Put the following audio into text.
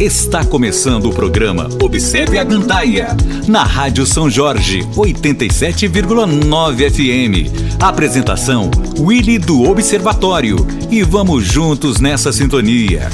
Está começando o programa Observe a Gandaia, na Rádio São Jorge, 87,9 FM. Apresentação: Willy do Observatório. E vamos juntos nessa sintonia.